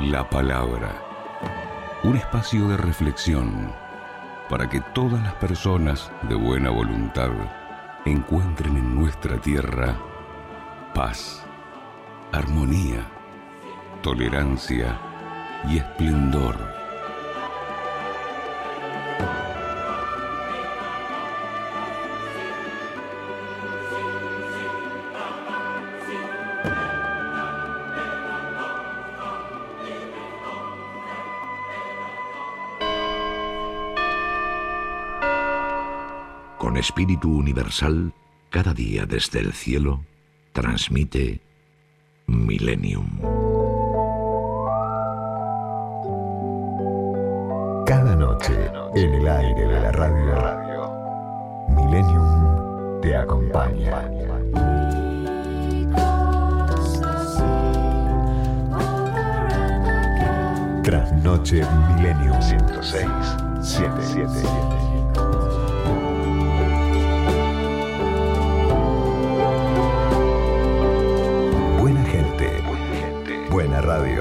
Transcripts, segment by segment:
La palabra. Un espacio de reflexión para que todas las personas de buena voluntad encuentren en nuestra tierra paz, armonía, tolerancia y esplendor. Espíritu Universal, cada día desde el cielo, transmite Millennium. Cada noche, en el aire de la radio, Millennium te acompaña. Trasnoche Millennium 106 77.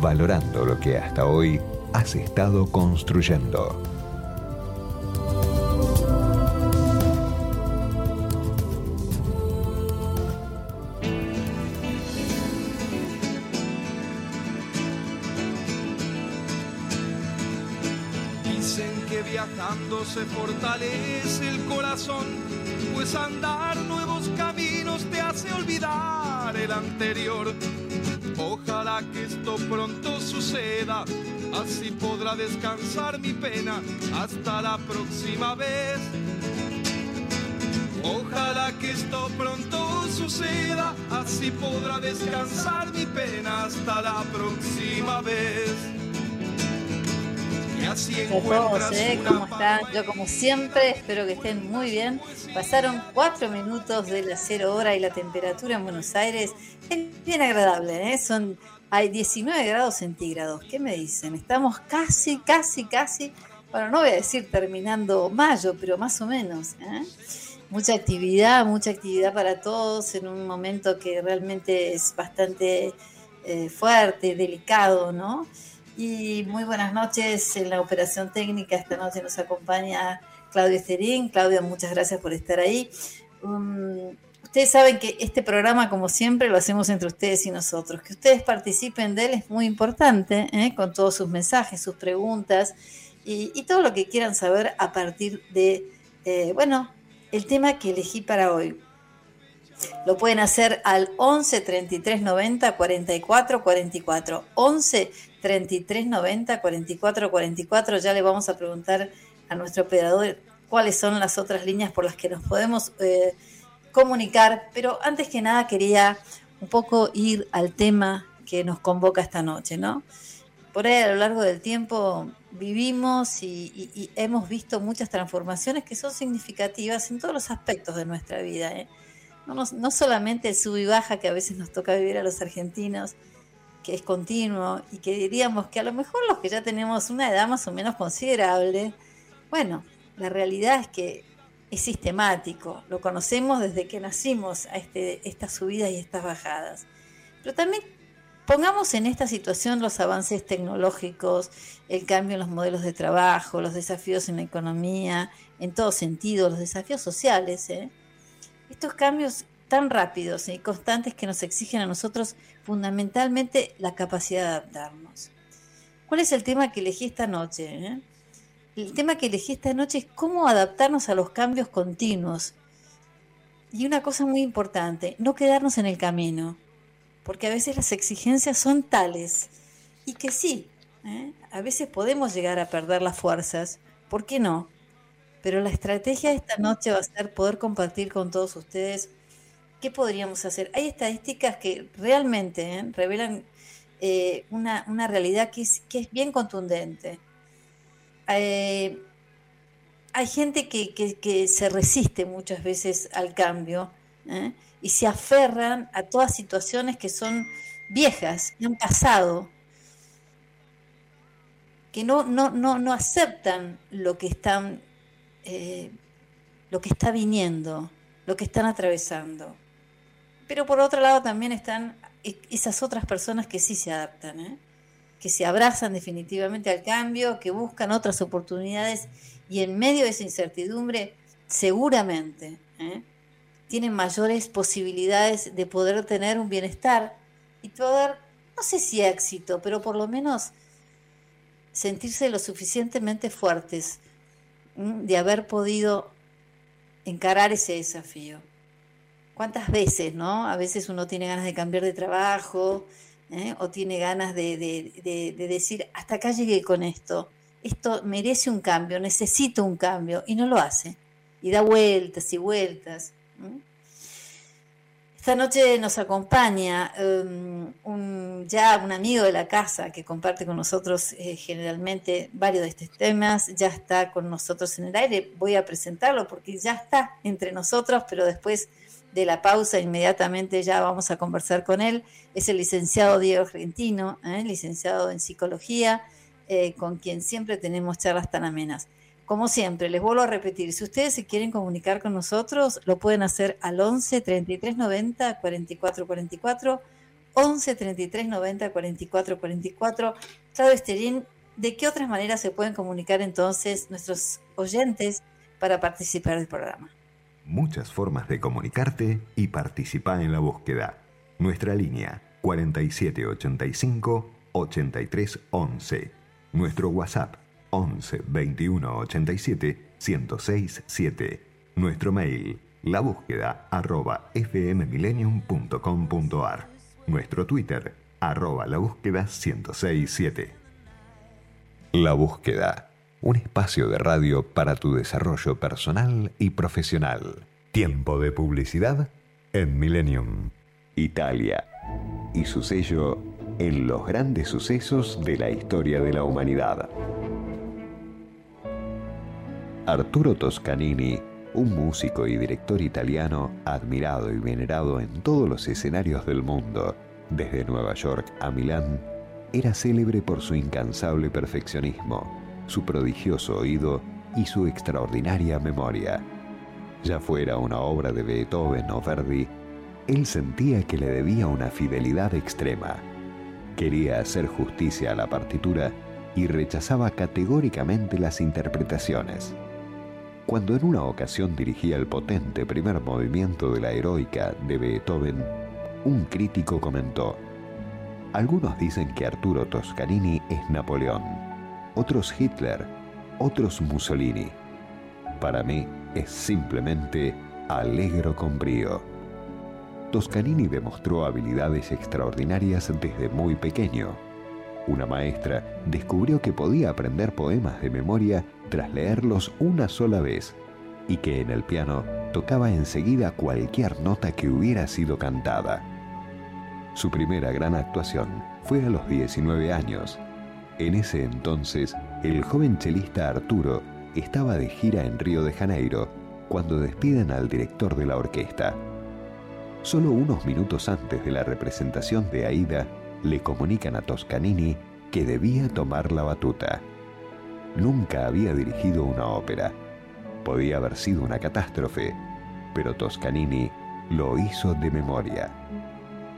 valorando lo que hasta hoy has estado construyendo. Dicen que viajando se fortalece el corazón, pues andar Esto pronto suceda, así podrá descansar mi pena hasta la próxima vez. Ojalá que esto pronto suceda, así podrá descansar mi pena hasta la próxima vez. Y así todos, ¿eh? ¿Cómo están? Yo como siempre espero que estén muy bien. Pasaron cuatro minutos de la cero hora y la temperatura en Buenos Aires es bien agradable, ¿eh? Son, hay 19 grados centígrados. ¿Qué me dicen? Estamos casi, casi, casi, bueno, no voy a decir terminando mayo, pero más o menos. ¿eh? Mucha actividad, mucha actividad para todos en un momento que realmente es bastante eh, fuerte, delicado, ¿no? Y muy buenas noches en la operación técnica. Esta noche nos acompaña Claudio Esterín. Claudio, muchas gracias por estar ahí. Um, Ustedes saben que este programa, como siempre, lo hacemos entre ustedes y nosotros. Que ustedes participen de él es muy importante, ¿eh? con todos sus mensajes, sus preguntas y, todo lo que quieran saber a partir de, eh, bueno, el tema que elegí para hoy. Lo pueden hacer al 11 33 90 44 44. 11 33 90 44 44. Ya le vamos a preguntar a nuestro operador cuáles son las otras líneas por las que nos podemos eh, comunicar, pero antes que nada quería un poco ir al tema que nos convoca esta noche, ¿no? Por ahí a lo largo del tiempo vivimos y, hemos visto muchas transformaciones que son significativas en todos los aspectos de nuestra vida. ¿eh? No, no, solamente el sub y baja que a veces nos toca vivir a los argentinos, que es continuo, y que diríamos que a lo mejor los que ya tenemos una edad más o menos considerable, bueno, la realidad es que es sistemático, lo conocemos desde que nacimos a este, estas subidas y estas bajadas. Pero también pongamos en esta situación los avances tecnológicos, el cambio en los modelos de trabajo, los desafíos en la economía, en todo sentido, los desafíos sociales. ¿eh? Estos cambios tan rápidos y constantes que nos exigen a nosotros fundamentalmente la capacidad de adaptarnos. ¿Cuál es el tema que elegí esta noche? Eh? El tema que elegí esta noche es cómo adaptarnos a los cambios continuos. Y una cosa muy importante, no quedarnos en el camino, porque a veces las exigencias son tales y que sí, ¿eh? a veces podemos llegar a perder las fuerzas, ¿por qué no? Pero la estrategia de esta noche va a ser poder compartir con todos ustedes qué podríamos hacer. Hay estadísticas que realmente ¿eh? revelan eh, una, realidad que es, que es bien contundente. Eh, hay gente que, se resiste muchas veces al cambio ¿eh? y se aferran a todas situaciones que son viejas, que han pasado, que no, no, no, no aceptan lo que están, lo que está viniendo, lo que están atravesando. Pero por otro lado también están esas otras personas que sí se adaptan, ¿eh? Que se abrazan definitivamente al cambio, que buscan otras oportunidades y en medio de esa incertidumbre seguramente ¿eh? tienen mayores posibilidades de poder tener un bienestar y poder, no sé si éxito, pero por lo menos sentirse lo suficientemente fuertes de haber podido encarar ese desafío. ¿Cuántas veces, no? A veces uno tiene ganas de cambiar de trabajo ¿eh? o tiene ganas de, decir, hasta acá llegué con esto, esto merece un cambio, necesito un cambio, y no lo hace. Y da vueltas y vueltas. Esta noche nos acompaña un, ya un amigo de la casa que comparte con nosotros eh, generalmente varios de estos temas, ya está con nosotros en el aire. Voy a presentarlo porque ya está entre nosotros, pero después de la pausa, inmediatamente ya vamos a conversar con él. Es el licenciado Diego Argentino, ¿eh? licenciado en psicología, eh, con quien siempre tenemos charlas tan amenas. Como siempre, les vuelvo a repetir, si ustedes se quieren comunicar con nosotros, lo pueden hacer al 11 33 90 44 44, 11 33 90 44 44. Claudio Esterín, ¿de qué otras maneras se pueden comunicar entonces nuestros oyentes para participar del programa? Muchas formas de comunicarte y participar en la búsqueda. Nuestra línea 4785 8311. Nuestro WhatsApp 11 21 87 1067. 7. Nuestro mail la búsqueda arroba fmmillennium.com.ar. Nuestro Twitter arroba la búsqueda 1067. La búsqueda un espacio de radio para tu desarrollo personal y profesional. Tiempo de publicidad en Millennium. Italia y su sello en los grandes sucesos de la historia de la humanidad. Arturo Toscanini, un músico y director italiano admirado y venerado en todos los escenarios del mundo, desde Nueva York a Milán, era célebre por su incansable perfeccionismo su prodigioso oído y su extraordinaria memoria. Ya fuera una obra de Beethoven o Verdi, él sentía que le debía una fidelidad extrema. Quería hacer justicia a la partitura y rechazaba categóricamente las interpretaciones. Cuando en una ocasión dirigía el potente primer movimiento de la heroica de Beethoven, un crítico comentó, Algunos dicen que Arturo Toscanini es Napoleón otros Hitler, otros Mussolini. Para mí es simplemente alegro con brío. Toscanini demostró habilidades extraordinarias desde muy pequeño. Una maestra descubrió que podía aprender poemas de memoria tras leerlos una sola vez y que en el piano tocaba enseguida cualquier nota que hubiera sido cantada. Su primera gran actuación fue a los 19 años en ese entonces, el joven chelista Arturo estaba de gira en Río de Janeiro cuando despiden al director de la orquesta. Solo unos minutos antes de la representación de Aida, le comunican a Toscanini que debía tomar la batuta. Nunca había dirigido una ópera. Podía haber sido una catástrofe, pero Toscanini lo hizo de memoria.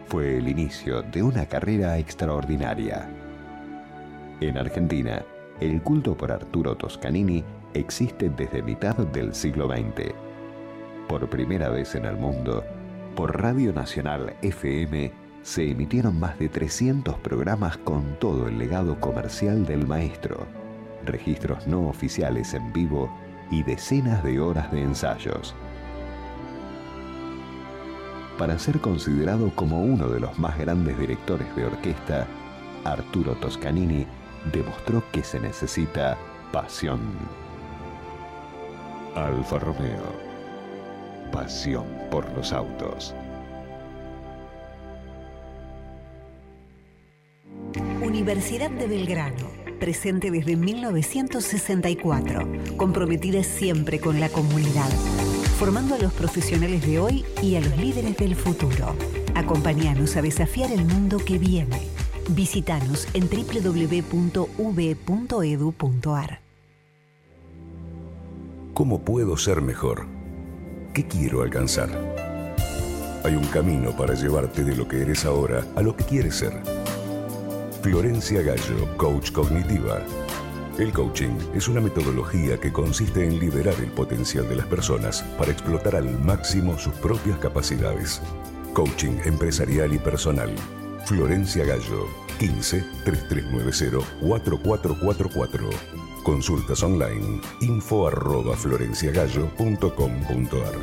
Fue el inicio de una carrera extraordinaria. En Argentina, el culto por Arturo Toscanini existe desde mitad del siglo XX. Por primera vez en el mundo, por Radio Nacional FM se emitieron más de 300 programas con todo el legado comercial del maestro, registros no oficiales en vivo y decenas de horas de ensayos. Para ser considerado como uno de los más grandes directores de orquesta, Arturo Toscanini demostró que se necesita pasión. Alfa Romeo. Pasión por los autos. Universidad de Belgrano, presente desde 1964, comprometida siempre con la comunidad, formando a los profesionales de hoy y a los líderes del futuro. Acompáñanos a desafiar el mundo que viene. Visítanos en www.v.edu.ar. ¿Cómo puedo ser mejor? ¿Qué quiero alcanzar? Hay un camino para llevarte de lo que eres ahora a lo que quieres ser. Florencia Gallo, coach cognitiva. El coaching es una metodología que consiste en liberar el potencial de las personas para explotar al máximo sus propias capacidades. Coaching empresarial y personal. Florencia Gallo, 15 3390 4444. Consultas online info arroba florenciagallo.com.ar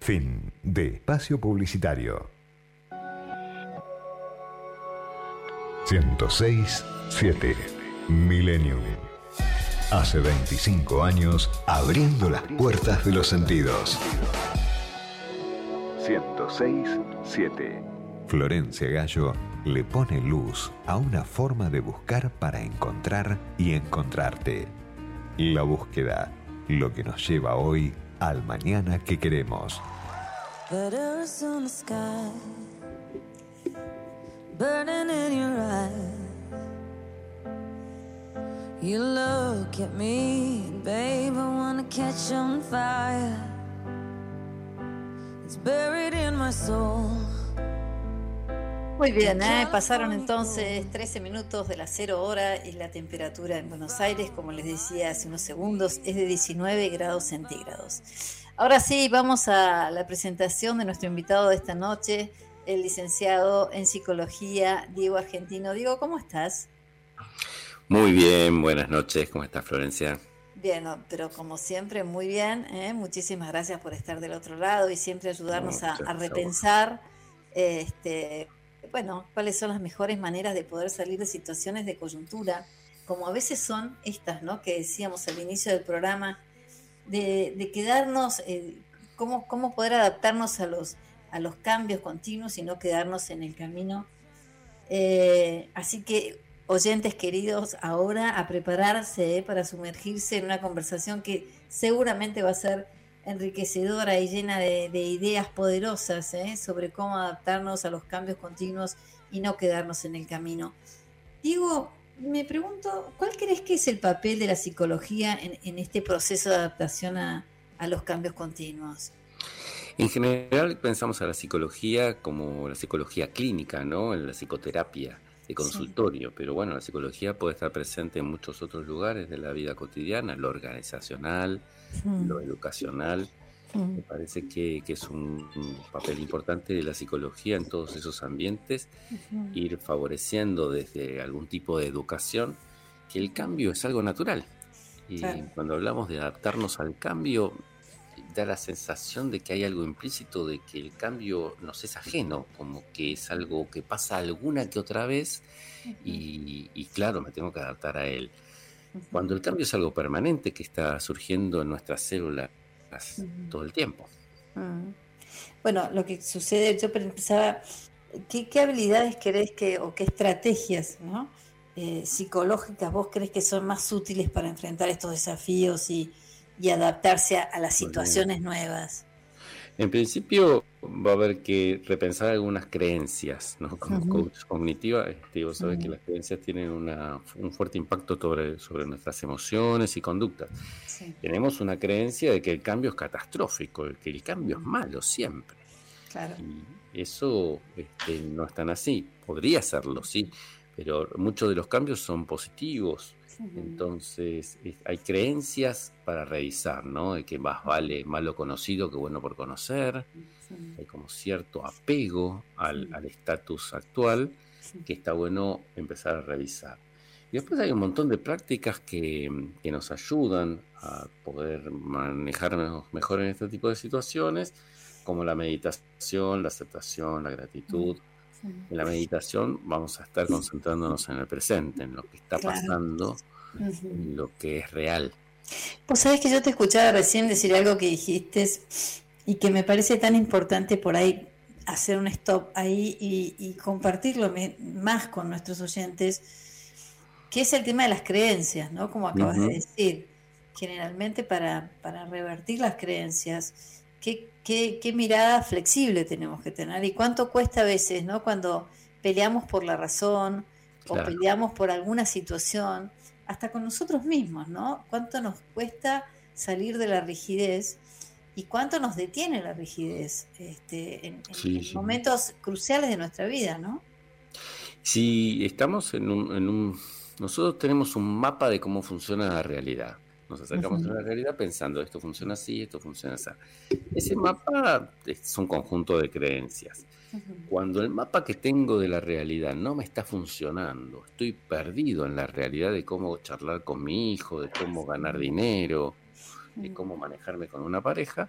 Fin de espacio publicitario. 106.7 Millennium. Hace 25 años abriendo las puertas de los sentidos. 106.7 Florencia Gallo le pone luz a una forma de buscar para encontrar y encontrarte. La búsqueda, lo que nos lleva hoy al mañana que queremos. burning in your eyes. You look at me, babe, I wanna catch on fire. Muy bien, ¿eh? pasaron entonces 13 minutos de la cero hora y la temperatura en Buenos Aires, como les decía hace unos segundos, es de 19 grados centígrados. Ahora sí, vamos a la presentación de nuestro invitado de esta noche, el licenciado en psicología Diego Argentino. Diego, ¿cómo estás? Muy bien, buenas noches, ¿cómo estás Florencia? Bien, pero como siempre, muy bien. ¿eh? Muchísimas gracias por estar del otro lado y siempre ayudarnos a, repensar, este, bueno, cuáles son las mejores maneras de poder salir de situaciones de coyuntura, como a veces son estas, ¿no? Que decíamos al inicio del programa, de, quedarnos, eh, cómo, cómo poder adaptarnos a los a los cambios continuos y no quedarnos en el camino. Eh, así que, oyentes queridos, ahora a prepararse eh, para sumergirse en una conversación que seguramente va a ser enriquecedora y llena de, ideas poderosas eh, sobre cómo adaptarnos a los cambios continuos y no quedarnos en el camino. Diego, me pregunto, ¿cuál crees que es el papel de la psicología en, este proceso de adaptación a los cambios continuos? En general pensamos a la psicología como la psicología clínica, ¿no? En la psicoterapia de consultorio, pero bueno, la psicología puede estar presente en muchos otros lugares de la vida cotidiana, lo organizacional, lo educacional. Me parece que, es un, papel importante de la psicología en todos esos ambientes, ir favoreciendo desde algún tipo de educación que el cambio es algo natural. Y cuando hablamos de adaptarnos al cambio, da la sensación de que hay algo implícito de que el cambio nos es ajeno, como que es algo que pasa alguna que otra vez y, claro, me tengo que adaptar a él. Cuando el cambio es algo permanente que está surgiendo en nuestras células todo el tiempo. Bueno, lo que sucede, yo pensaba, ¿qué, habilidades crees que, o qué estrategias eh, psicológicas vos crees que son más útiles para enfrentar estos desafíos y, y adaptarse a, las situaciones nuevas. En principio va a haber que repensar algunas creencias, ¿no? Como coach cognitiva, este, vos sabés que las creencias tienen una, un fuerte impacto sobre, sobre nuestras emociones y conductas. Tenemos una creencia de que el cambio es catastrófico, que el cambio es malo siempre. Claro. Y eso este, no es tan así. Podría serlo, sí, pero muchos de los cambios son positivos. Entonces, hay creencias para revisar, ¿no? De que más vale malo conocido que bueno por conocer. Hay como cierto apego al estatus actual que está bueno empezar a revisar. Y después hay un montón de prácticas que, nos ayudan a poder manejarnos mejor en este tipo de situaciones, como la meditación, la aceptación, la gratitud. En la meditación vamos a estar concentrándonos en el presente, en lo que está pasando, en lo que es real. Pues sabes que yo te escuchaba recién decir algo que dijiste y que me parece tan importante por ahí hacer un stop ahí y, compartirlo más con nuestros oyentes, que es el tema de las creencias, ¿no? Como acabas de decir, generalmente para, para revertir las creencias, ¿qué, qué, mirada flexible tenemos que tener y cuánto cuesta a veces, ¿no? Cuando peleamos por la razón o peleamos por alguna situación, hasta con nosotros mismos, ¿no? ¿Cuánto nos cuesta salir de la rigidez? y cuánto nos detiene la rigidez este, en, momentos cruciales de nuestra vida, ¿no? Si estamos en un, Nosotros tenemos un mapa de cómo funciona la realidad. Nos acercamos a la realidad pensando, esto funciona así, esto funciona así. Ese mapa es un conjunto de creencias. Cuando el mapa que tengo de la realidad no me está funcionando, estoy perdido en la realidad de cómo charlar con mi hijo, de cómo ganar dinero, de cómo manejarme con una pareja.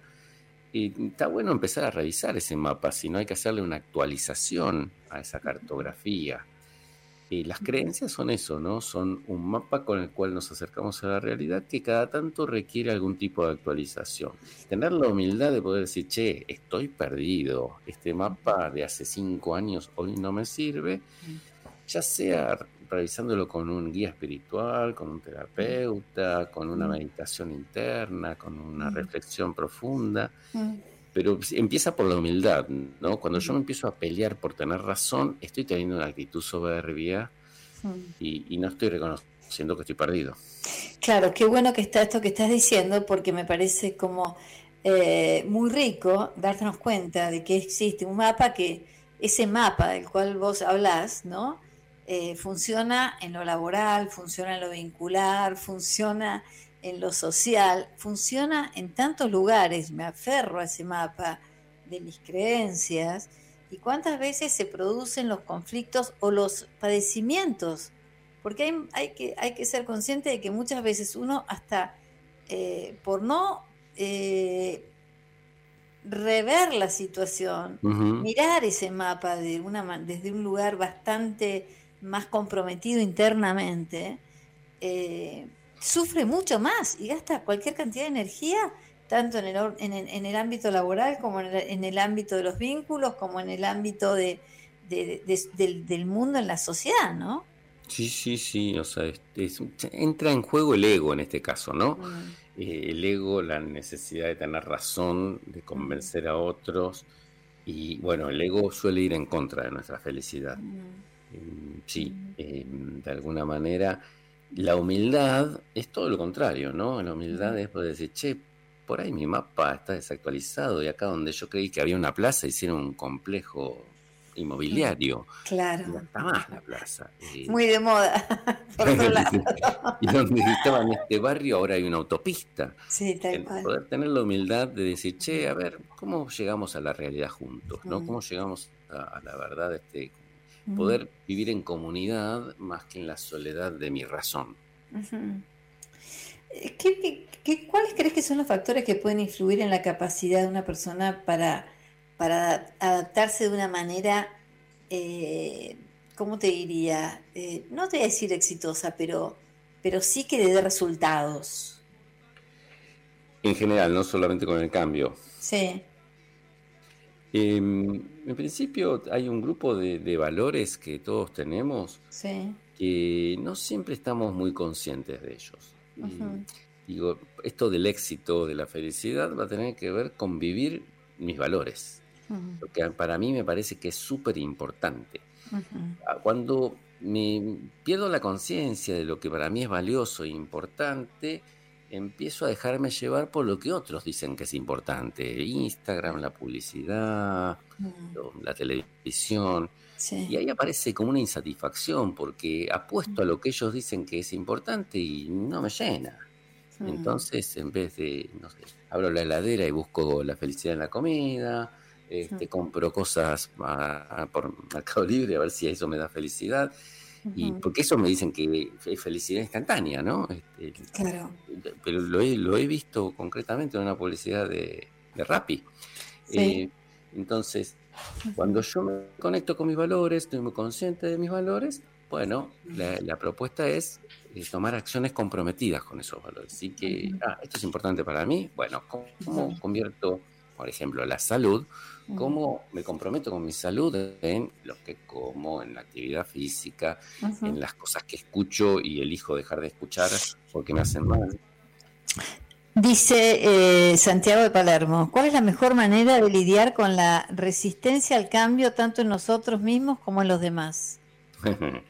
Y está bueno empezar a revisar ese mapa, si no hay que hacerle una actualización a esa cartografía. Y las creencias son eso, ¿no? Son un mapa con el cual nos acercamos a la realidad que cada tanto requiere algún tipo de actualización. Tener la humildad de poder decir, che, estoy perdido, este mapa de hace cinco años hoy no me sirve, ya sea revisándolo con un guía espiritual, con un terapeuta, con una meditación interna, con una reflexión profunda. Pero empieza por la humildad, ¿no? Cuando yo me empiezo a pelear por tener razón, estoy teniendo una actitud soberbia y, no estoy reconociendo que estoy perdido. Claro, qué bueno que está esto que estás diciendo, porque me parece como eh, muy rico darnos cuenta de que existe un mapa que, ese mapa del cual vos hablás, ¿no? Eh, funciona en lo laboral, funciona en lo vincular, funciona en lo social, funciona en tantos lugares, me aferro a ese mapa de mis creencias y cuántas veces se producen los conflictos o los padecimientos, porque hay, que, hay que ser consciente de que muchas veces uno hasta eh, por no eh, rever la situación, mirar ese mapa de una, desde un lugar bastante más comprometido internamente, eh, sufre mucho más y gasta cualquier cantidad de energía, tanto en el, en el, ámbito laboral como en el, ámbito de los vínculos, como en el ámbito de, del, mundo en la sociedad, ¿no? Sí, sí, sí, o sea, entra en juego el ego en este caso, ¿no? Mm. Eh, el ego, la necesidad de tener razón, de convencer a otros, y bueno, el ego suele ir en contra de nuestra felicidad. Mm. Em, sí, em, de alguna manera. La humildad es todo lo contrario, ¿no? La humildad es poder decir, che, por ahí mi mapa está desactualizado y acá donde yo creí que había una plaza hicieron un complejo inmobiliario. Claro. No está más la plaza. Muy de moda. y donde estaba en este barrio ahora hay una autopista. Sí, tal cual. Poder tener la humildad de decir, che, a ver, ¿cómo llegamos a la realidad juntos? ¿no? ¿Cómo llegamos a, a la verdad este, poder vivir en comunidad más que en la soledad de mi razón. Eh, ¿Qué, cuáles crees que son los factores que pueden influir en la capacidad de una persona para, para adaptarse de una manera, eh, ¿cómo te diría? Eh, no te voy a decir exitosa, pero, pero sí que dé resultados. En general, no solamente con el cambio. Sí. Em, en principio hay un grupo de, valores que todos tenemos que no siempre estamos muy conscientes de ellos. digo, esto del éxito, de la felicidad, va a tener que ver con vivir mis valores. Porque para mí me parece que es súper importante. Ah, cuando me pierdo la conciencia de lo que para mí es valioso e importante, empiezo a dejarme llevar por lo que otros dicen que es importante. Instagram, la publicidad, mm. la televisión. Y ahí aparece como una insatisfacción porque apuesto a lo que ellos dicen que es importante y no me llena. Mm. Entonces, en vez de, no sé, abro la heladera y busco la felicidad en la comida, este, compro cosas por Mercado Libre a ver si eso me da felicidad. Y porque eso me dicen que es felicidad instantánea, ¿no? Este, claro. Pero lo he, lo he visto concretamente en una publicidad de, de Rappi. Eh, entonces, cuando yo me conecto con mis valores, estoy muy consciente de mis valores, bueno, la, propuesta es eh, tomar acciones comprometidas con esos valores. Así que, ah, esto es importante para mí, bueno, ¿cómo, convierto por ejemplo, la salud, cómo me comprometo con mi salud en lo que como, en la actividad física, en las cosas que escucho y elijo dejar de escuchar porque me hacen mal. Dice eh, Santiago de Palermo, ¿cuál es la mejor manera de lidiar con la resistencia al cambio tanto en nosotros mismos como en los demás?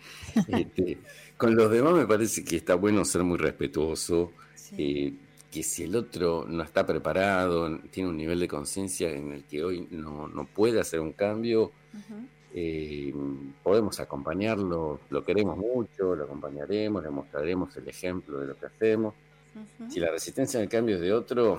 Este, con los demás me parece que está bueno ser muy respetuoso, eh, que si el otro no está preparado, tiene un nivel de conciencia en el que hoy no, no puede hacer un cambio, eh, podemos acompañarlo, lo queremos mucho, lo acompañaremos, le mostraremos el ejemplo de lo que hacemos. Si la resistencia al cambio es de otro,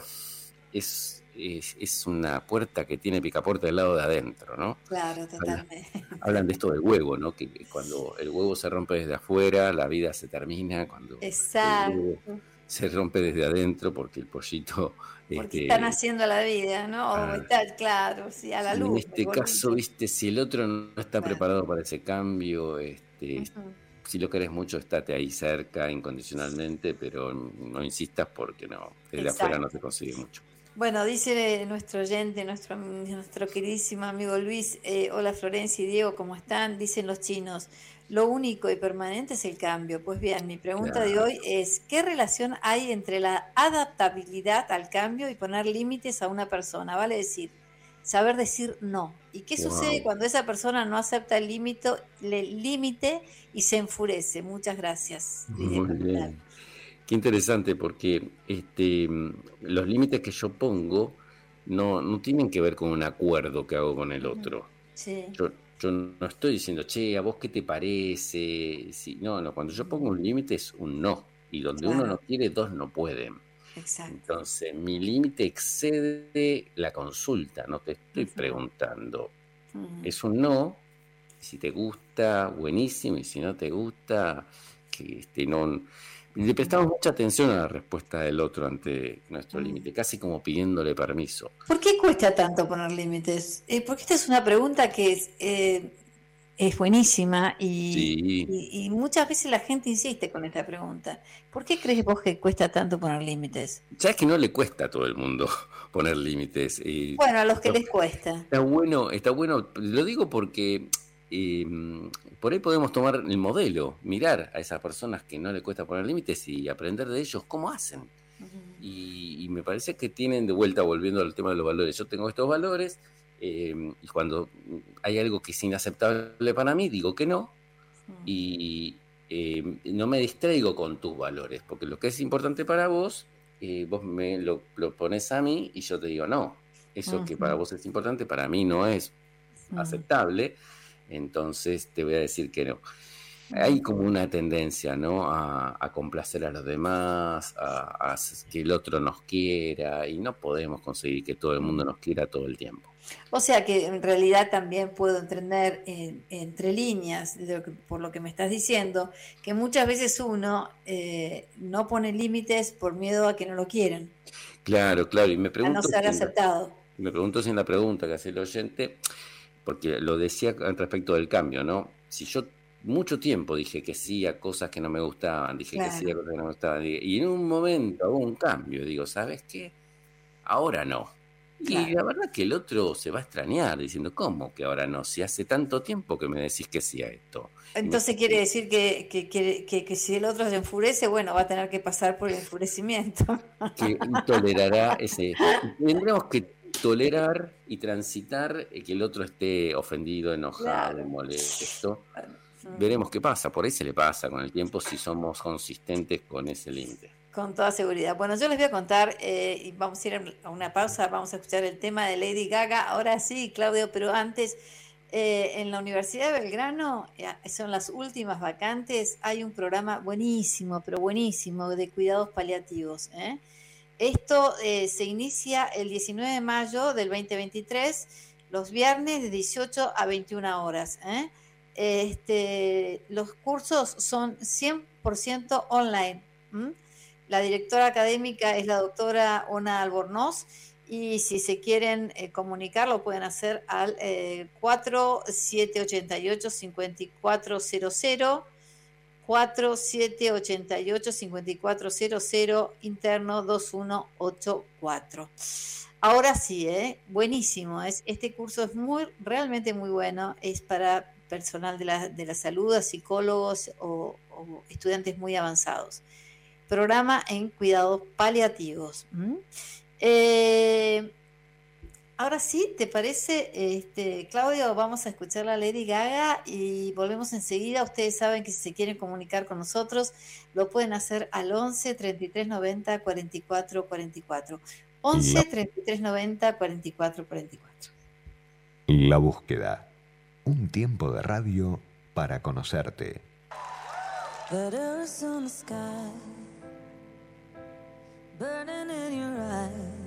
es, es, una puerta que tiene picaporte del lado de adentro, ¿no? Claro, totalmente. Hablan, de esto del huevo, ¿no? Que, cuando el huevo se rompe desde afuera, la vida se termina. Cuando Exacto se rompe desde adentro porque el pollito... Porque este, están haciendo la vida, ¿no? O ah. está, claro, sí, a la luz. En este caso, viste, si el otro no está preparado para ese cambio, este, si lo querés mucho, estate ahí cerca incondicionalmente, pero no insistas porque no, desde afuera no te consigue mucho. Bueno, dice nuestro oyente, nuestro, nuestro queridísimo amigo Luis, eh, hola Florencia y Diego, ¿cómo están? Dicen los chinos, lo único y permanente es el cambio. Pues bien, mi pregunta de hoy es, ¿qué relación hay entre la adaptabilidad al cambio y poner límites a una persona? Vale decir, saber decir no. ¿Y qué sucede cuando esa persona no acepta el límite y se enfurece? Muchas gracias. Muy bien. Qué interesante porque este, los límites que yo pongo no, no tienen que ver con un acuerdo que hago con el otro. Sí. Yo no estoy diciendo, che, ¿a vos qué te parece? Sí, no, no, cuando yo pongo un límite es un no. Y donde uno no quiere, dos no pueden. Exacto. Entonces, mi límite excede la consulta, no te estoy preguntando. Es un no, si te gusta, buenísimo, y si no te gusta, que este, no, le prestamos mucha atención a la respuesta del otro ante nuestro mm. límite, casi como pidiéndole permiso. ¿Por qué cuesta tanto poner límites? Eh, porque esta es una pregunta que es, eh, es buenísima y, muchas veces la gente insiste con esta pregunta. ¿Por qué crees vos que cuesta tanto poner límites? Sabes que no le cuesta a todo el mundo poner límites. bueno, a los que les cuesta. Está bueno, está bueno. Lo digo porque Mm, por ahí podemos tomar el modelo, mirar a esas personas que no le cuesta poner límites y aprender de ellos cómo hacen. y, me parece que tienen de vuelta, volviendo al tema de los valores, yo tengo estos valores em, y cuando hay algo que es inaceptable para mí, digo que no y em, no me distraigo con tus valores, porque lo que es importante para vos, eh, vos me lo, pones a mí y yo te digo no. Eso que para vos es importante, para mí no es aceptable entonces te voy a decir que no. Hay como una tendencia, ¿no? A, complacer a los demás, a, que el otro nos quiera, y no podemos conseguir que todo el mundo nos quiera todo el tiempo. O sea que en realidad también puedo entender entre líneas, por lo que me estás diciendo, que muchas veces uno eh, no pone límites por miedo a que no lo quieran. Claro, claro, y me pregunto. A no ser aceptado. Me pregunto si en la pregunta que hace el oyente porque lo decía respecto del cambio, ¿no? Si yo mucho tiempo dije que sí a cosas que no me gustaban, dije que sí a cosas que no me gustaban, y en un momento hubo un cambio, digo, ¿sabes qué? Ahora no. Y la verdad que el otro se va a extrañar diciendo, ¿cómo que ahora no? Si hace tanto tiempo que me decís que sí a esto. Entonces quiere decir que, que, que, si el otro se enfurece, bueno, va a tener que pasar por el enfurecimiento. Que tolerará ese... Tendremos que tolerar y transitar que el otro esté ofendido, enojado, molesto. Veremos qué pasa, por ahí se le pasa con el tiempo si somos consistentes con ese límite. Con toda seguridad. Bueno, yo les voy a contar, eh, y vamos a ir a una pausa, vamos a escuchar el tema de Lady Gaga. Ahora sí, Claudio, pero antes, eh, en la Universidad de Belgrano, eh, son las últimas vacantes, hay un programa buenísimo, pero buenísimo, de cuidados paliativos. ¿eh? Esto eh, se inicia el 19 de mayo del 2023, los viernes de 18 a 21 horas. ¿eh? Este, los cursos son 100% online. La directora académica es la doctora Ona Albornoz y si se quieren eh, comunicar lo pueden hacer al 4788-5400 4788 5400 interno 2184. Ahora sí, ¿eh? buenísimo. Es, este curso es muy, realmente muy bueno. Es para personal de la, de la salud, psicólogos o, estudiantes muy avanzados. Programa en cuidados paliativos. Eh, ahora sí, ¿te parece, este, Claudio? Vamos a escuchar la Lady Gaga y volvemos enseguida. Ustedes saben que si se quieren comunicar con nosotros, lo pueden hacer al 11 33 90 44 44. 11 33 90 44 44. La búsqueda. Un tiempo de radio para conocerte. burning in your eyes.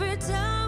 Every time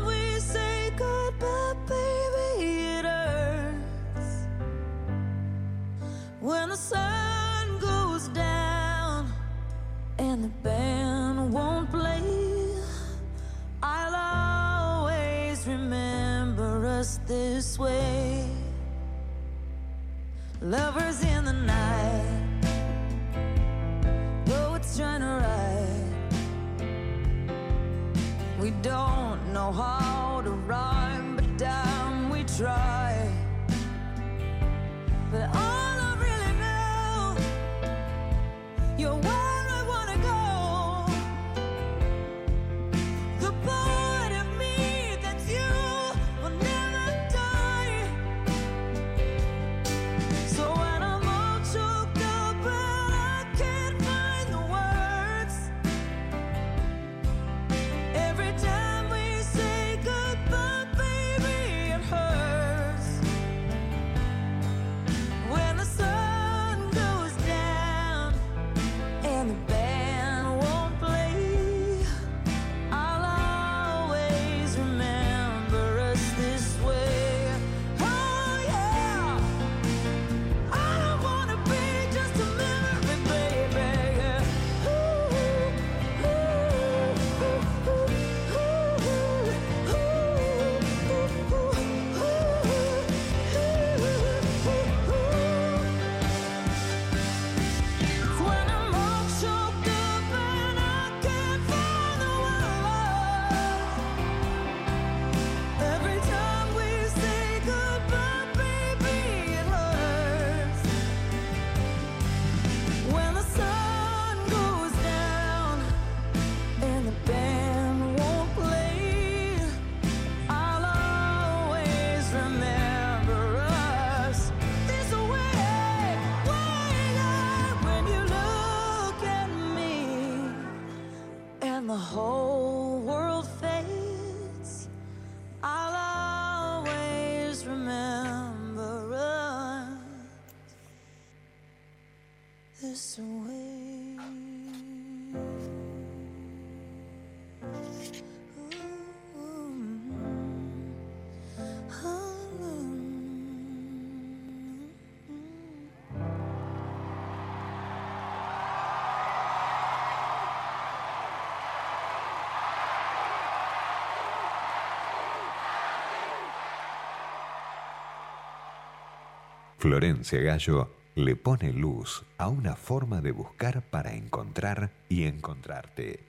Florencia Gallo le pone luz a una forma de buscar para encontrar y encontrarte.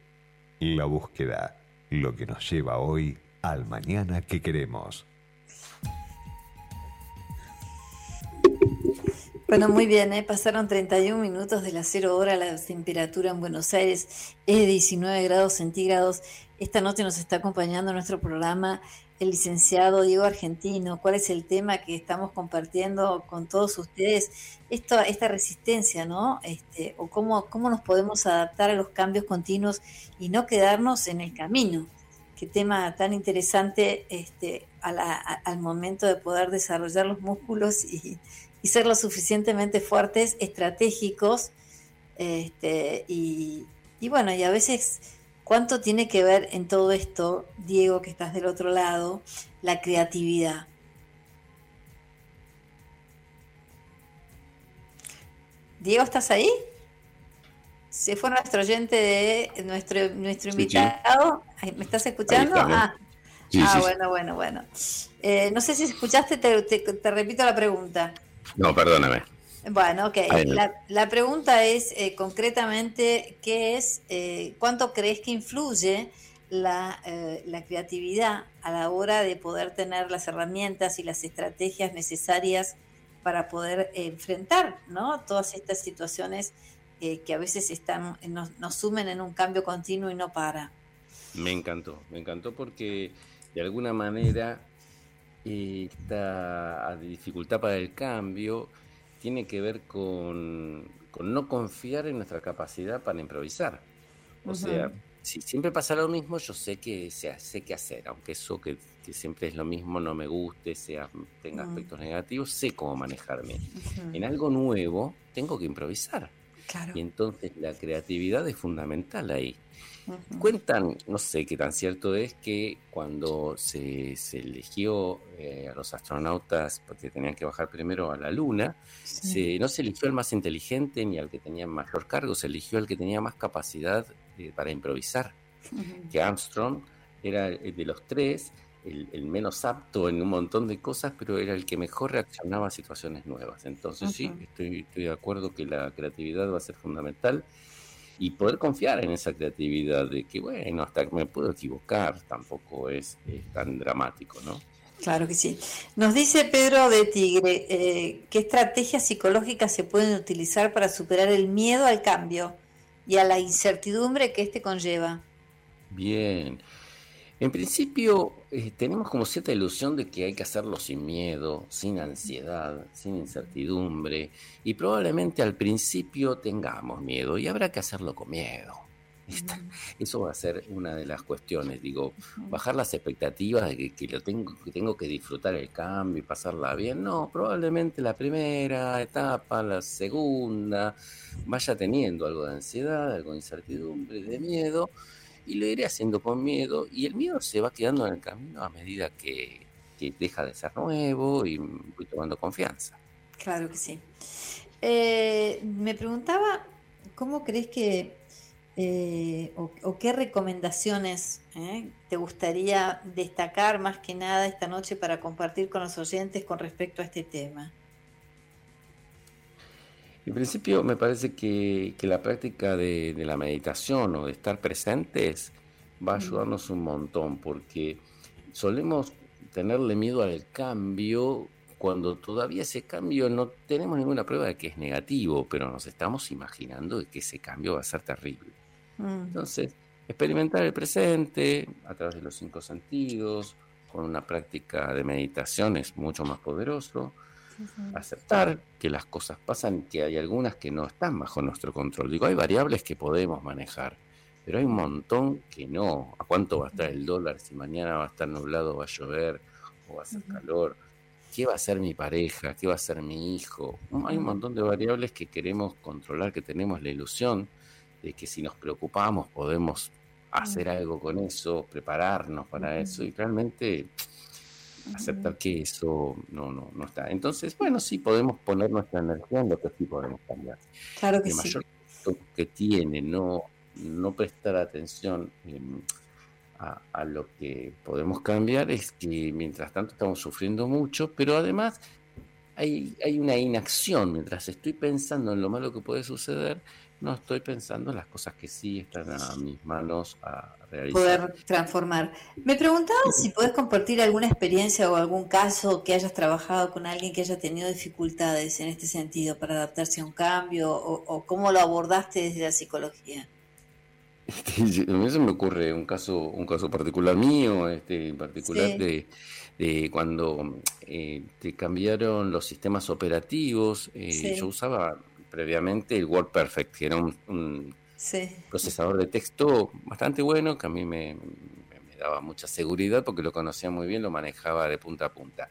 La búsqueda, lo que nos lleva hoy al mañana que queremos. Bueno, muy bien, ¿eh? pasaron 31 minutos de la cero hora, la temperatura en Buenos Aires es de 19 grados centígrados. Esta noche nos está acompañando nuestro programa el licenciado Diego Argentino. ¿Cuál es el tema que estamos compartiendo con todos ustedes? Esta resistencia, ¿no? Este, o cómo, cómo nos podemos adaptar a los cambios continuos y no quedarnos en el camino. Qué tema tan interesante este, al momento de poder desarrollar los músculos y, y ser lo suficientemente fuertes, estratégicos, este, y, y bueno, y a veces, ¿cuánto tiene que ver en todo esto, Diego, que estás del otro lado, la creatividad? Diego, ¿estás ahí? Se fue nuestro oyente de nuestro, nuestro invitado. ¿Me estás escuchando? ah, ah bueno, bueno, bueno. Eh, no sé si escuchaste, te, repito la pregunta. No, perdóname. Bueno, ok. La, pregunta es eh, concretamente, ¿qué es, eh, cuánto crees que influye la, la, creatividad a la hora de poder tener las herramientas y las estrategias necesarias para poder enfrentar ¿no? todas estas situaciones que a veces están, nos, nos, sumen en un cambio continuo y no para. Me encantó, me encantó porque de alguna manera esta dificultad para el cambio tiene que ver con, con no confiar en nuestra capacidad para improvisar. O sea, si siempre pasa lo mismo, yo sé que sé qué hacer, aunque eso que, que, siempre es lo mismo no me guste, sea, tenga aspectos negativos, sé cómo manejarme. En algo nuevo tengo que improvisar. Y entonces la creatividad es fundamental ahí. Cuentan, no sé qué tan cierto es, que cuando se, eligió eh, a los astronautas, porque tenían que bajar primero a la Luna, no se eligió al más inteligente ni al que tenía mayor cargo, se eligió al que tenía más capacidad eh, para improvisar. Que Armstrong era de los tres el, menos apto en un montón de cosas, pero era el que mejor reaccionaba a situaciones nuevas. Entonces sí, estoy, estoy de acuerdo que la creatividad va a ser fundamental y poder confiar en esa creatividad de que, bueno, hasta me puedo equivocar, tampoco es, tan dramático, ¿no? Claro que sí. Nos dice Pedro de Tigre, eh, ¿qué estrategias psicológicas se pueden utilizar para superar el miedo al cambio y a la incertidumbre que éste conlleva? Bien, en principio, eh, tenemos como cierta ilusión de que hay que hacerlo sin miedo, sin ansiedad, sin incertidumbre, y probablemente al principio tengamos miedo y habrá que hacerlo con miedo. Eso va a ser una de las cuestiones, digo, bajar las expectativas de que, lo tengo, que tengo que disfrutar el cambio y pasarla bien. No, probablemente la primera etapa, la segunda, vaya teniendo algo de ansiedad, algo de incertidumbre, de miedo, y lo iré haciendo con miedo y el miedo se va quedando en el camino a medida que, deja de ser nuevo y voy tomando confianza. Claro que sí. Eh, me preguntaba, ¿cómo crees que, eh, o, qué recomendaciones eh, te gustaría destacar más que nada esta noche para compartir con los oyentes con respecto a este tema? En principio me parece que, la práctica de, la meditación o de estar presentes va a ayudarnos un montón porque solemos tenerle miedo al cambio cuando todavía ese cambio no tenemos ninguna prueba de que es negativo, pero nos estamos imaginando de que ese cambio va a ser terrible. Mm. Entonces, experimentar el presente a través de los cinco sentidos, con una práctica de meditación es mucho más poderoso aceptar que las cosas pasan, que hay algunas que no están bajo nuestro control. Digo, hay variables que podemos manejar, pero hay un montón que no. ¿A cuánto va a estar el dólar si mañana va a estar nublado, va a llover o va a hacer calor? ¿Qué va a ser mi pareja? ¿Qué va a ser mi hijo? Hay un montón de variables que queremos controlar, que tenemos la ilusión de que si nos preocupamos podemos hacer algo con eso, prepararnos para eso y realmente aceptar que eso no, no, no está. Entonces, bueno, sí podemos poner nuestra energía en lo que sí podemos cambiar. Claro que El sí. mayor que tiene no, no prestar atención em, a, a, lo que podemos cambiar es que mientras tanto estamos sufriendo mucho, pero además hay, hay una inacción. Mientras estoy pensando en lo malo que puede suceder, no estoy pensando en las cosas que sí están a mis manos a realizar. Poder transformar. Me preguntaba si puedes compartir alguna experiencia o algún caso que hayas trabajado con alguien que haya tenido dificultades en este sentido para adaptarse a un cambio o, cómo lo abordaste desde la psicología. Este, a mí se me ocurre un caso, un caso particular mío, este, en particular de, cuando eh, te cambiaron los sistemas operativos. Eh, yo usaba previamente el WordPerfect, que era un, procesador de texto bastante bueno, que a mí me, daba mucha seguridad porque lo conocía muy bien, lo manejaba de punta a punta.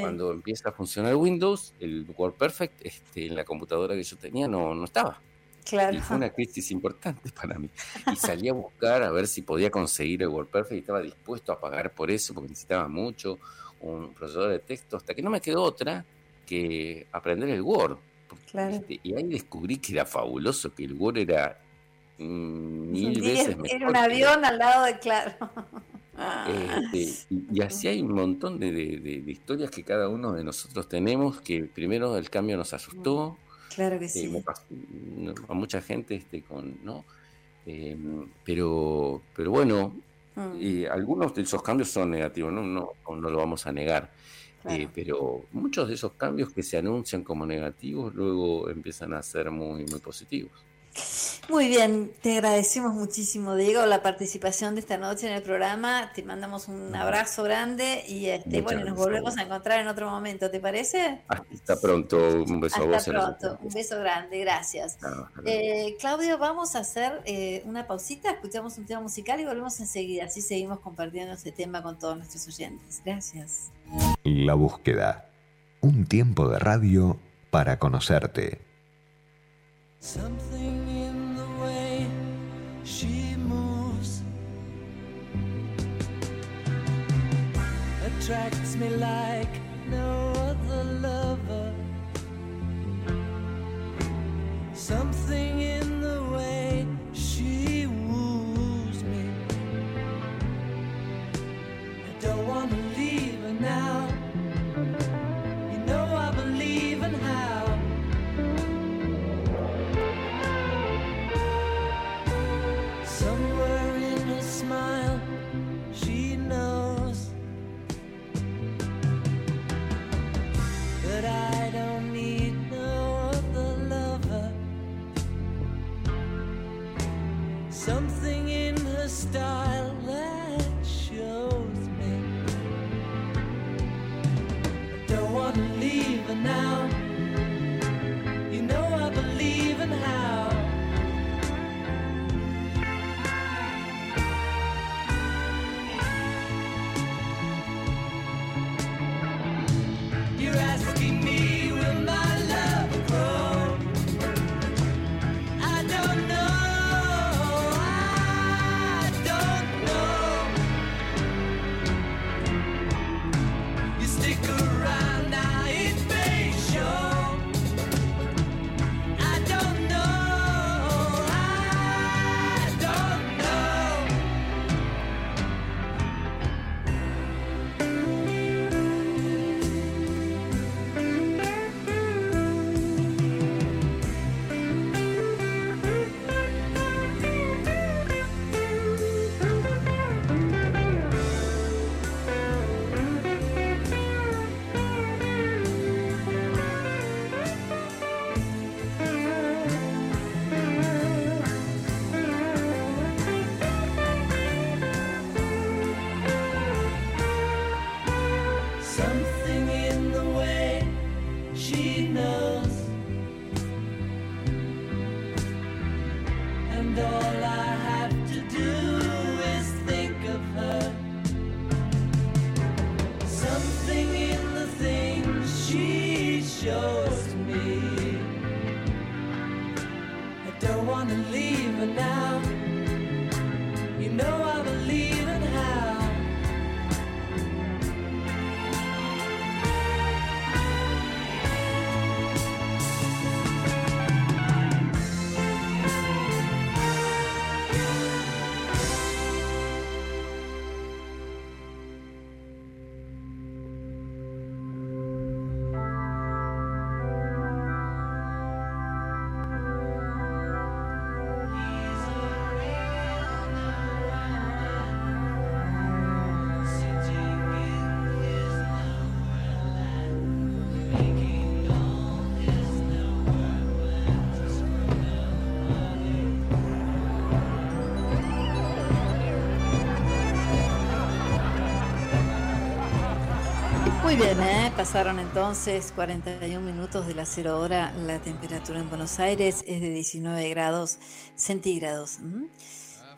Cuando empieza a funcionar Windows, el WordPerfect este, en la computadora que yo tenía no, no estaba. Claro. Y fue una crisis importante para mí. Y salí a buscar a ver si podía conseguir el WordPerfect y estaba dispuesto a pagar por eso porque necesitaba mucho, un procesador de texto, hasta que no me quedó otra que aprender el Word. Este, y ahí descubrí que era fabuloso, que el Word era mil veces mejor. Era un avión al lado de Claro. Este, y, así hay un montón de, historias que cada uno de nosotros tenemos, que primero el cambio nos asustó. Claro que eh, sí. a mucha gente este, con, ¿no? Em, pero, pero bueno, mm. y algunos de esos cambios son negativos, no, no, no lo vamos a negar. Eh, pero muchos de esos cambios que se anuncian como negativos luego empiezan a ser muy, muy positivos. Muy bien, te agradecemos muchísimo, Diego, la participación de esta noche en el programa. Te mandamos un abrazo grande y este, bueno, nos volvemos a encontrar en otro momento, ¿te parece? Hasta pronto, un beso a vos. pronto, un beso grande, gracias. Eh, Claudio, vamos a hacer eh, una pausita, escuchamos un tema musical y volvemos enseguida, así seguimos compartiendo este tema con todos nuestros oyentes. Gracias. La búsqueda, un tiempo de radio para conocerte. Something in the way she moves attracts me like no other lover. Something in the way I don't need no other lover. Something in her style she bien, ¿eh? pasaron entonces 41 minutos de la cero hora. La temperatura en Buenos Aires es de 19 grados centígrados.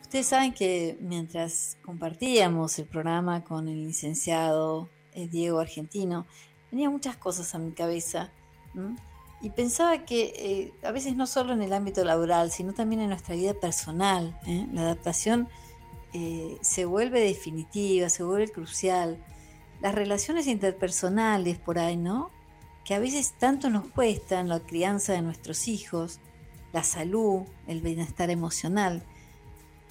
Ustedes saben que mientras compartíamos el programa con el licenciado eh, Diego Argentino, tenía muchas cosas a mi cabeza. Y pensaba que eh, a veces no solo en el ámbito laboral, sino también en nuestra vida personal, ¿eh? la adaptación se vuelve definitiva, se vuelve crucial. Las relaciones interpersonales por ahí, ¿no? Que a veces tanto nos cuestan la crianza de nuestros hijos, la salud, el bienestar emocional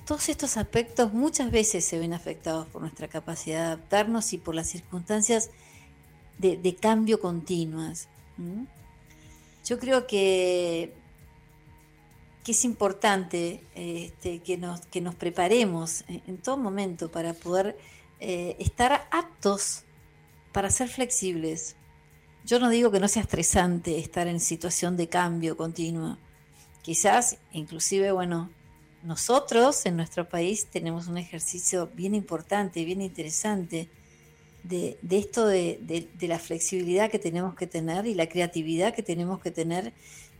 todos estos aspectos muchas veces se ven afectados por nuestra capacidad de adaptarnos y por las circunstancias de, cambio continuas. Yo creo que, que es importante este, que, nos, que nos preparemos en, todo momento para poder eh, estar aptos para ser flexibles. Yo no digo que no sea estresante estar en situación de cambio continuo. Quizás, inclusive, bueno, nosotros en nuestro país tenemos un ejercicio bien importante, bien interesante de, esto de, la flexibilidad que tenemos que tener y la creatividad que tenemos que tener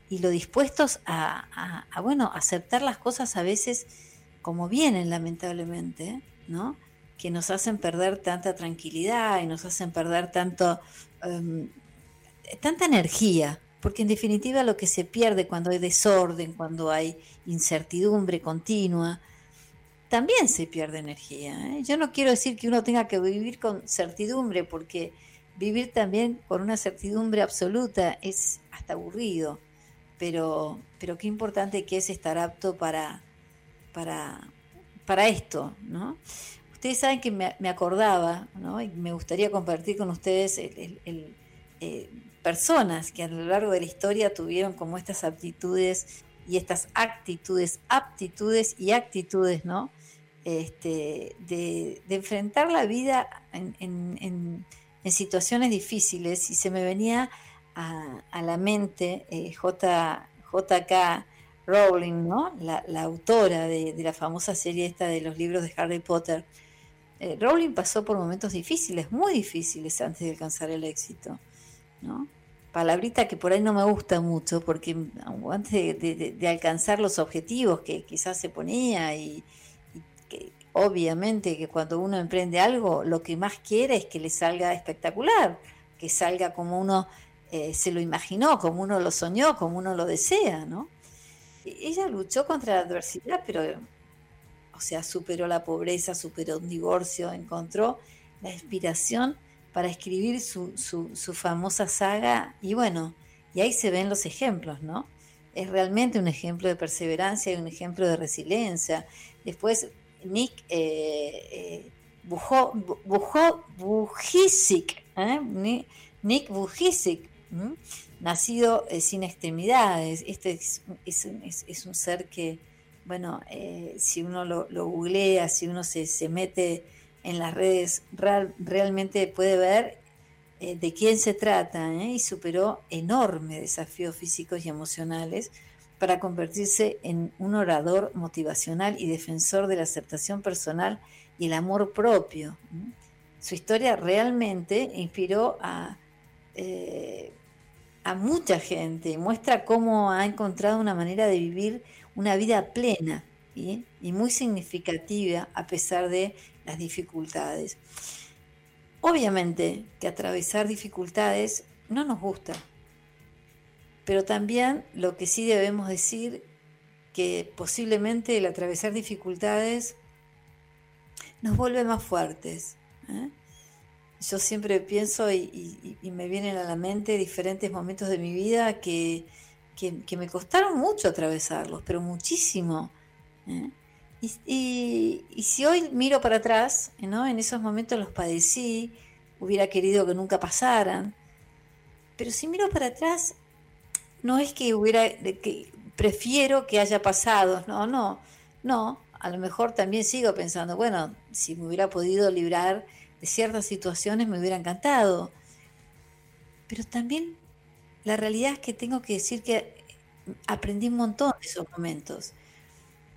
y lo dispuestos a, bueno, aceptar las cosas a veces como vienen, lamentablemente, ¿no? Que nos hacen perder tanta tranquilidad y nos hacen perder tanto, em, tanta energía, porque en definitiva lo que se pierde cuando hay desorden, cuando hay incertidumbre continua, también se pierde energía. ¿eh? Yo no quiero decir que uno tenga que vivir con certidumbre, porque vivir también con una certidumbre absoluta es hasta aburrido, pero, pero qué importante que es estar apto para, para, para esto, ¿no? Ustedes saben que me, acordaba, ¿no? Y me gustaría compartir con ustedes el, eh, personas que a lo largo de la historia tuvieron como estas aptitudes y estas actitudes, aptitudes y actitudes, ¿no? Este, de, enfrentar la vida en, situaciones difíciles y se me venía a, la mente eh, JK Rowling, ¿no? La, autora de, la famosa serie esta de los libros de Harry Potter. Eh, Rowling pasó por momentos difíciles, muy difíciles antes de alcanzar el éxito. ¿no? Palabrita que por ahí no me gusta mucho, porque antes de, alcanzar los objetivos que quizás se ponía y, que obviamente que cuando uno emprende algo, lo que más quiere es que le salga espectacular, que salga como uno eh, se lo imaginó, como uno lo soñó, como uno lo desea, ¿no? Ella luchó contra la adversidad, pero, o sea, superó la pobreza, superó un divorcio, encontró la inspiración para escribir su, su, famosa saga y bueno, y ahí se ven los ejemplos, ¿no? Es realmente un ejemplo de perseverancia y un ejemplo de resiliencia. Después, Nick eh, eh Bujicic, ¿eh? Nick Bujicic, nacido eh, sin extremidades. Este es, es, un ser que, bueno, eh, si uno lo, googlea, si uno se, se mete en las redes realmente puede ver eh, de quién se trata ¿eh? y superó enormes desafíos físicos y emocionales para convertirse en un orador motivacional y defensor de la aceptación personal y el amor propio. Su historia realmente inspiró a, a mucha gente, muestra cómo ha encontrado una manera de vivir una vida plena y muy significativa a pesar de las dificultades. Obviamente que atravesar dificultades no nos gusta, pero también lo que sí debemos decir que posiblemente el atravesar dificultades nos vuelve más fuertes. ¿eh? Yo siempre pienso y, me vienen a la mente diferentes momentos de mi vida que, que, me costaron mucho atravesarlos, pero muchísimo. ¿eh? Y, si hoy miro para atrás, ¿no? en esos momentos los padecí, hubiera querido que nunca pasaran, pero si miro para atrás, no es que hubiera, que prefiero que haya pasado, no, no, no, a lo mejor también sigo pensando, bueno, si me hubiera podido librar de ciertas situaciones me hubiera encantado, pero también la realidad es que tengo que decir que aprendí un montón de esos momentos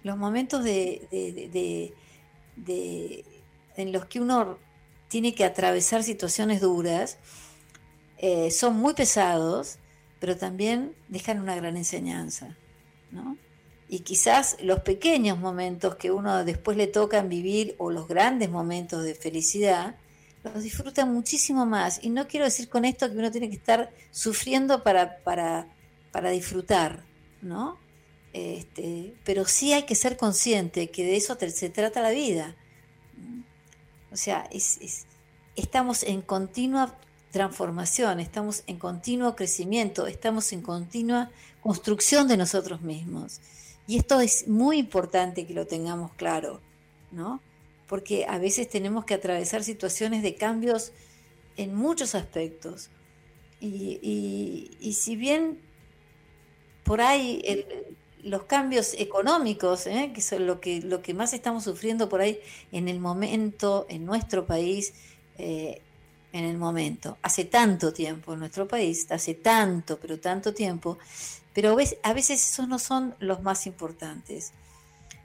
los momentos de, en los que uno tiene que atravesar situaciones duras eh, son muy pesados, pero también dejan una gran enseñanza. Y quizás los pequeños momentos que uno después le tocan vivir o los grandes momentos de felicidad, los disfruta muchísimo más. Y no quiero decir con esto que uno tiene que estar sufriendo para, para, para disfrutar, ¿no? Este, pero sí hay que ser consciente que de eso se trata la vida. O sea, estamos en continua transformación, estamos en continuo crecimiento, estamos en continua construcción de nosotros mismos. Y esto es muy importante que lo tengamos claro, ¿no? Porque a veces tenemos que atravesar situaciones de cambios en muchos aspectos. Y, si bien por ahí los cambios económicos, ¿eh? que son lo que, lo que más estamos sufriendo por ahí en el momento, en nuestro país, eh, en el momento. Hace tanto tiempo en nuestro país, hace tanto, pero tanto tiempo, pero a veces esos no son los más importantes.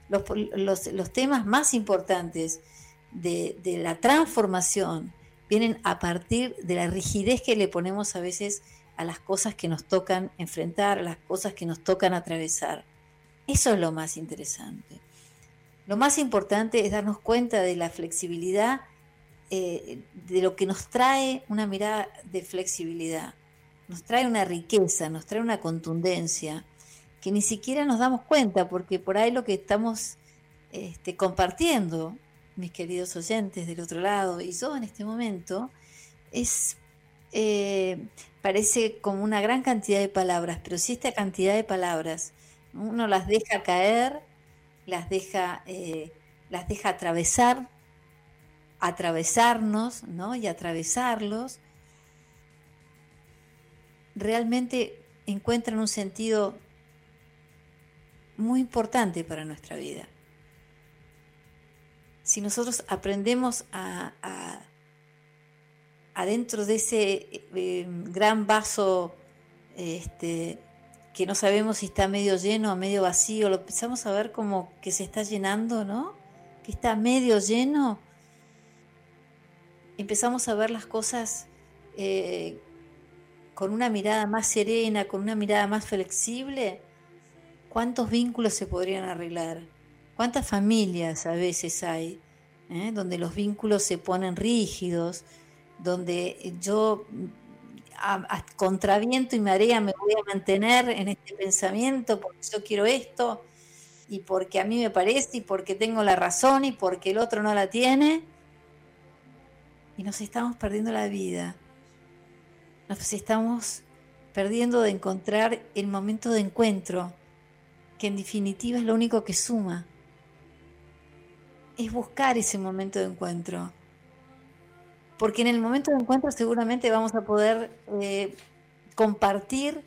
Los, temas más importantes de, de, la transformación vienen a partir de la rigidez que le ponemos a veces a las cosas que nos tocan enfrentar, a las cosas que nos tocan atravesar. Eso es lo más interesante. Lo más importante es darnos cuenta de la flexibilidad, eh, de lo que nos trae una mirada de flexibilidad nos trae una riqueza, nos trae una contundencia que ni siquiera nos damos cuenta, porque por ahí lo que estamos este, compartiendo, mis queridos oyentes del otro lado y yo en este momento, es eh, parece como una gran cantidad de palabras, pero si esta cantidad de palabras uno las deja caer, las deja, eh, las deja atravesar, atravesarnos, ¿no? Y atravesarlos, realmente encuentran un sentido muy importante para nuestra vida. Si nosotros aprendemos a, adentro de ese eh, gran vaso este, que no sabemos si está medio lleno o medio vacío, lo empezamos a ver como que se está llenando, ¿no? Que está medio lleno. Empezamos a ver las cosas eh, con una mirada más serena, con una mirada más flexible, ¿cuántos vínculos se podrían arreglar? ¿Cuántas familias a veces hay eh, donde los vínculos se ponen rígidos, donde yo a, contraviento y marea me voy a mantener en este pensamiento porque yo quiero esto y porque a mí me parece y porque tengo la razón y porque el otro no la tiene? Y nos estamos perdiendo la vida nos estamos perdiendo de encontrar el momento de encuentro, que en definitiva es lo único que suma. Es buscar ese momento de encuentro. Porque en el momento de encuentro seguramente vamos a poder eh, compartir,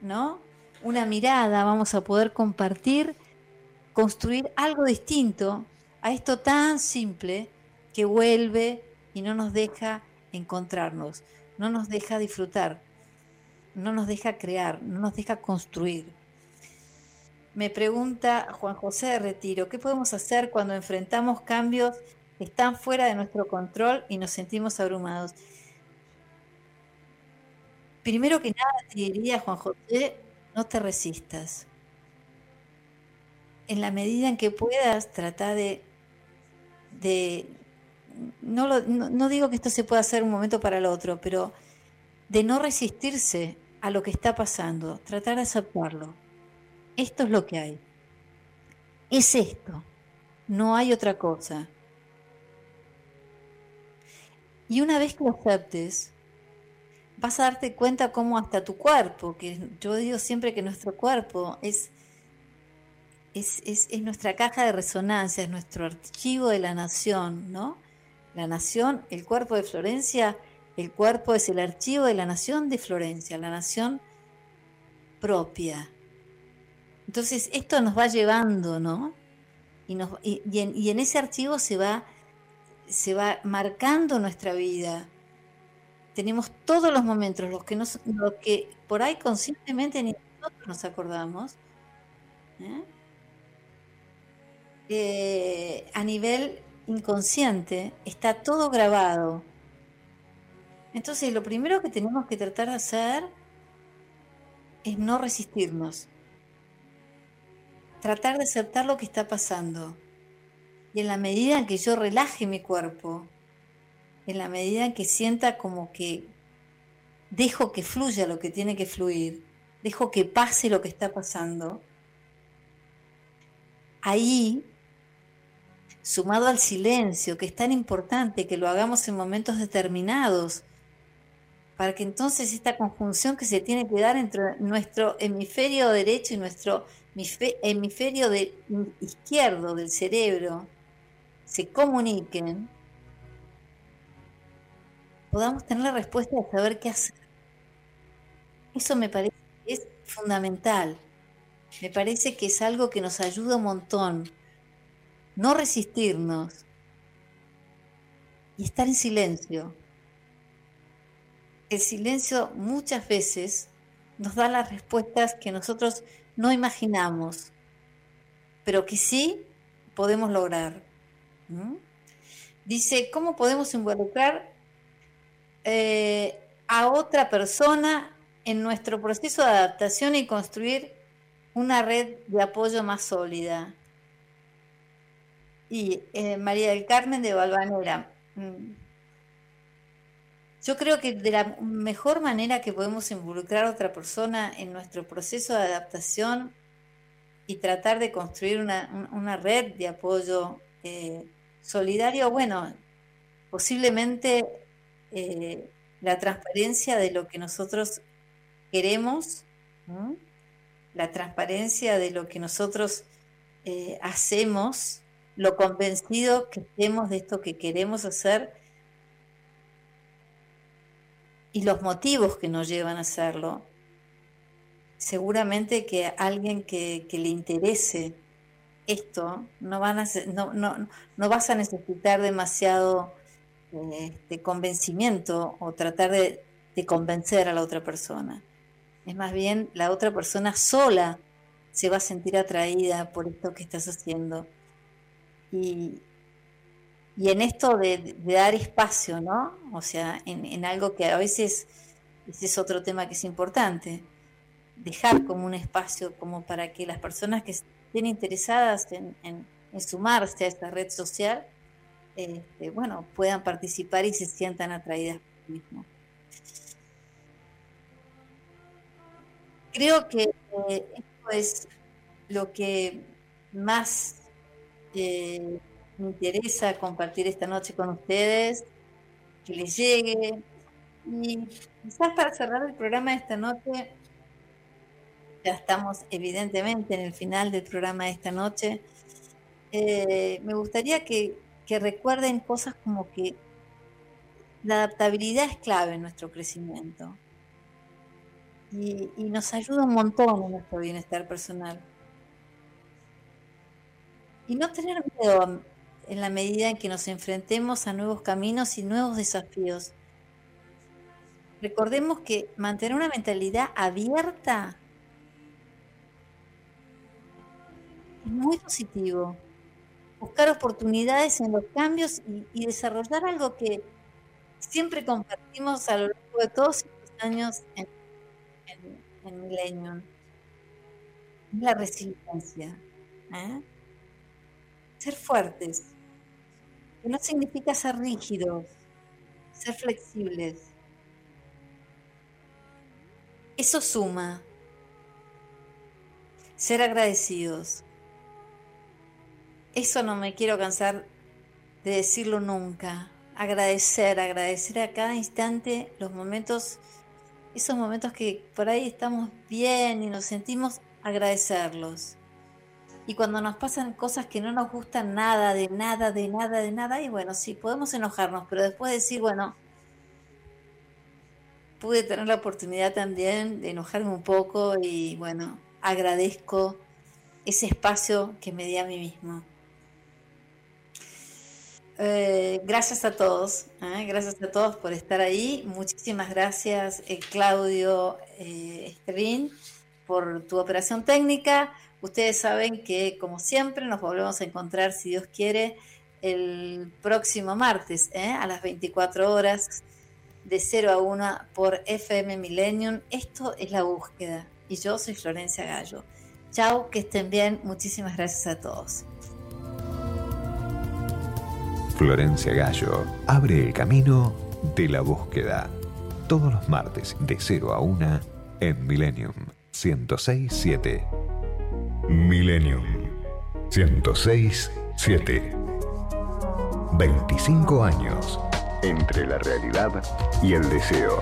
¿no? Una mirada, vamos a poder compartir, construir algo distinto a esto tan simple que vuelve y no nos deja encontrarnos no nos deja disfrutar, no nos deja crear, no nos deja construir. Me pregunta Juan José de Retiro, ¿qué podemos hacer cuando enfrentamos cambios que están fuera de nuestro control y nos sentimos abrumados? Primero que nada te diría, Juan José, no te resistas. En la medida en que puedas, trata de, de no, no, digo que esto se pueda hacer un momento para el otro, pero de no resistirse a lo que está pasando, tratar de aceptarlo. Esto es lo que hay. Es esto. No hay otra cosa. Y una vez que lo aceptes, vas a darte cuenta cómo hasta tu cuerpo, que yo digo siempre que nuestro cuerpo es, es, es, es nuestra caja de resonancia, es nuestro archivo de la nación, ¿no? La nación, el cuerpo de Florencia, el cuerpo es el archivo de la nación de Florencia, la nación propia. Entonces, esto nos va llevando, ¿no? Y, nos, y, en, ese archivo se va, se va marcando nuestra vida. Tenemos todos los momentos, los que, nos, que por ahí conscientemente ni nosotros nos acordamos, ¿eh? Eh, a nivel inconsciente está todo grabado. Entonces lo primero que tenemos que tratar de hacer es no resistirnos. Tratar de aceptar lo que está pasando. Y en la medida en que yo relaje mi cuerpo, en la medida en que sienta como que dejo que fluya lo que tiene que fluir, dejo que pase lo que está pasando, ahí, sumado al silencio, que es tan importante que lo hagamos en momentos determinados, para que entonces esta conjunción que se tiene que dar entre nuestro hemisferio derecho y nuestro hemisferio izquierdo del cerebro se comuniquen, podamos tener la respuesta de saber qué hacer. Eso me parece que es fundamental. Me parece que es algo que nos ayuda un montón. No resistirnos y estar en silencio. El silencio muchas veces nos da las respuestas que nosotros no imaginamos, pero que sí podemos lograr. Dice, ¿cómo podemos involucrar eh, a otra persona en nuestro proceso de adaptación y construir una red de apoyo más sólida? Y eh, María del Carmen de Valvanera. Mm, yo creo que de la mejor manera que podemos involucrar a otra persona en nuestro proceso de adaptación y tratar de construir una, red de apoyo eh, solidario, bueno, posiblemente eh, la transparencia de lo que nosotros queremos, la transparencia de lo que nosotros eh, hacemos, lo convencido que estemos de esto que queremos hacer y los motivos que nos llevan a hacerlo. Seguramente que alguien que, le interese esto, no, vas a necesitar demasiado este, convencimiento o tratar de, convencer a la otra persona. Es más bien la otra persona sola se va a sentir atraída por esto que estás haciendo. Y, y en esto de, dar espacio, ¿no? O sea, en, algo que a veces, ese es otro tema que es importante, dejar como un espacio como para que las personas que estén interesadas en, sumarse a esta red social, este, bueno, puedan participar y se sientan atraídas por mismo. Creo que eh, esto es lo que más eh, me interesa compartir esta noche con ustedes, que les llegue. Y quizás para cerrar el programa de esta noche, ya estamos evidentemente en el final del programa de esta noche, eh, me gustaría que, recuerden cosas como que la adaptabilidad es clave en nuestro crecimiento y, y nos ayuda un montón en nuestro bienestar personal. Y no tener miedo en la medida en que nos enfrentemos a nuevos caminos y nuevos desafíos. Recordemos que mantener una mentalidad abierta es muy positivo. Buscar oportunidades en los cambios y, desarrollar algo que siempre compartimos a lo largo de todos estos años en, en. La resiliencia. ¿eh? Ser fuertes no significa ser rígidos, ser flexibles. Eso suma. Ser agradecidos. Eso no me quiero cansar de decirlo nunca. Agradecer, agradecer a cada instante los momentos, esos momentos que por ahí estamos bien y nos sentimos agradecerlos. Y cuando nos pasan cosas que no nos gustan nada, de nada, de nada, de nada, y bueno, sí, podemos enojarnos, pero después decir, bueno, pude tener la oportunidad también de enojarme un poco y bueno, agradezco ese espacio que me di a mí mismo. Eh, gracias a todos, ¿eh? gracias a todos por estar ahí. Muchísimas gracias, eh, Claudio eh, por tu operación técnica. Ustedes saben que, como siempre, nos volvemos a encontrar, si Dios quiere, el próximo martes ¿eh? a las 24 horas de 0 a 1 por FM Millennium. Esto es la búsqueda y yo soy Florencia Gallo. Chau, que estén bien. Muchísimas gracias a todos. Florencia Gallo abre el camino de la búsqueda. Todos los martes de 0 a 1 en Millennium 1067. Millennium 1067. 25 años entre la realidad y el deseo.